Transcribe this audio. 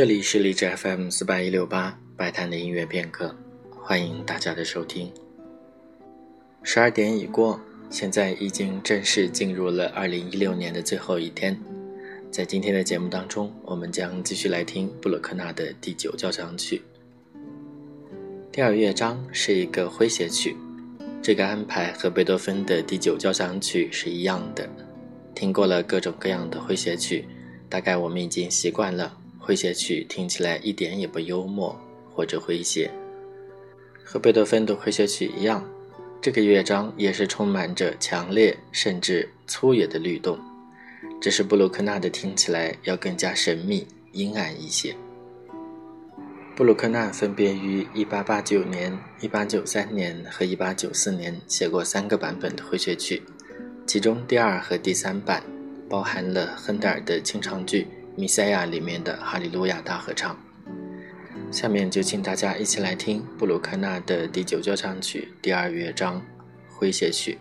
这里是荔枝 FM 四八一六八百谈的音乐片刻，欢迎大家的收听。十二点已过，现在已经正式进入了二零一六年的最后一天。在今天的节目当中，我们将继续来听布鲁克纳的第九交响曲。第二乐章是一个诙谐曲，这个安排和贝多芬的第九交响曲是一样的。听过了各种各样的诙谐曲，大概我们已经习惯了诙谐曲听起来一点也不幽默或者诙谐。和贝多芬的诙谐曲一样，这个乐章也是充满着强烈甚至粗野的律动，只是布鲁克纳的听起来要更加神秘阴暗一些。布鲁克纳分别于1889年、1893年和1894年写过三个版本的诙谐曲，其中第二和第三版包含了亨德尔的清唱剧《弥赛亚》里面的哈利路亚大合唱。下面就请大家一起来听布鲁克纳的第九交响曲第二乐章诙谐曲。